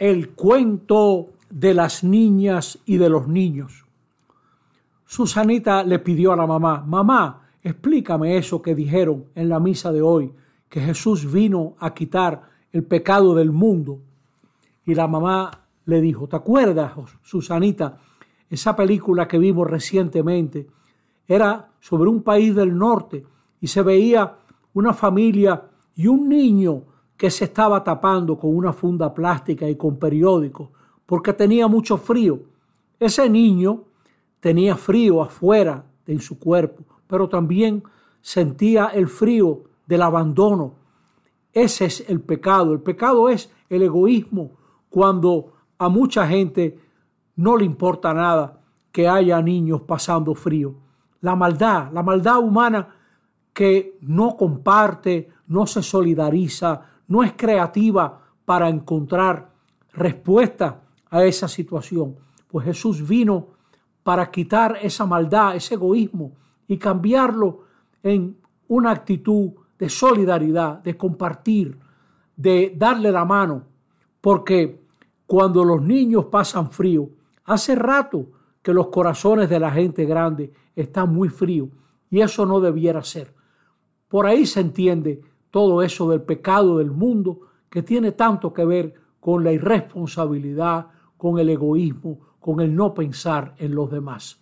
el cuento de las niñas y de los niños. Susanita le pidió a la mamá, mamá, explícame eso que dijeron en la misa de hoy, que Jesús vino a quitar el pecado del mundo. Y la mamá le dijo, ¿te acuerdas, Susanita? Esa película que vimos recientemente era sobre un país del norte y se veía una familia y un niño que se estaba tapando con una funda plástica y con periódicos porque tenía mucho frío. Ese niño tenía frío afuera en su cuerpo, pero también sentía el frío del abandono. Ese es el pecado. El pecado es el egoísmo cuando a mucha gente no le importa nada que haya niños pasando frío. La maldad, la maldad humana que no comparte, no se solidariza, no es creativa para encontrar respuesta a esa situación. Pues Jesús vino para quitar esa maldad, ese egoísmo y cambiarlo en una actitud de solidaridad, de compartir, de darle la mano, porque cuando los niños pasan frío, hace rato que los corazones de la gente grande están muy fríos y eso no debiera ser. Por ahí se entiende todo eso del pecado del mundo que tiene tanto que ver con la irresponsabilidad, con el egoísmo, con el no pensar en los demás.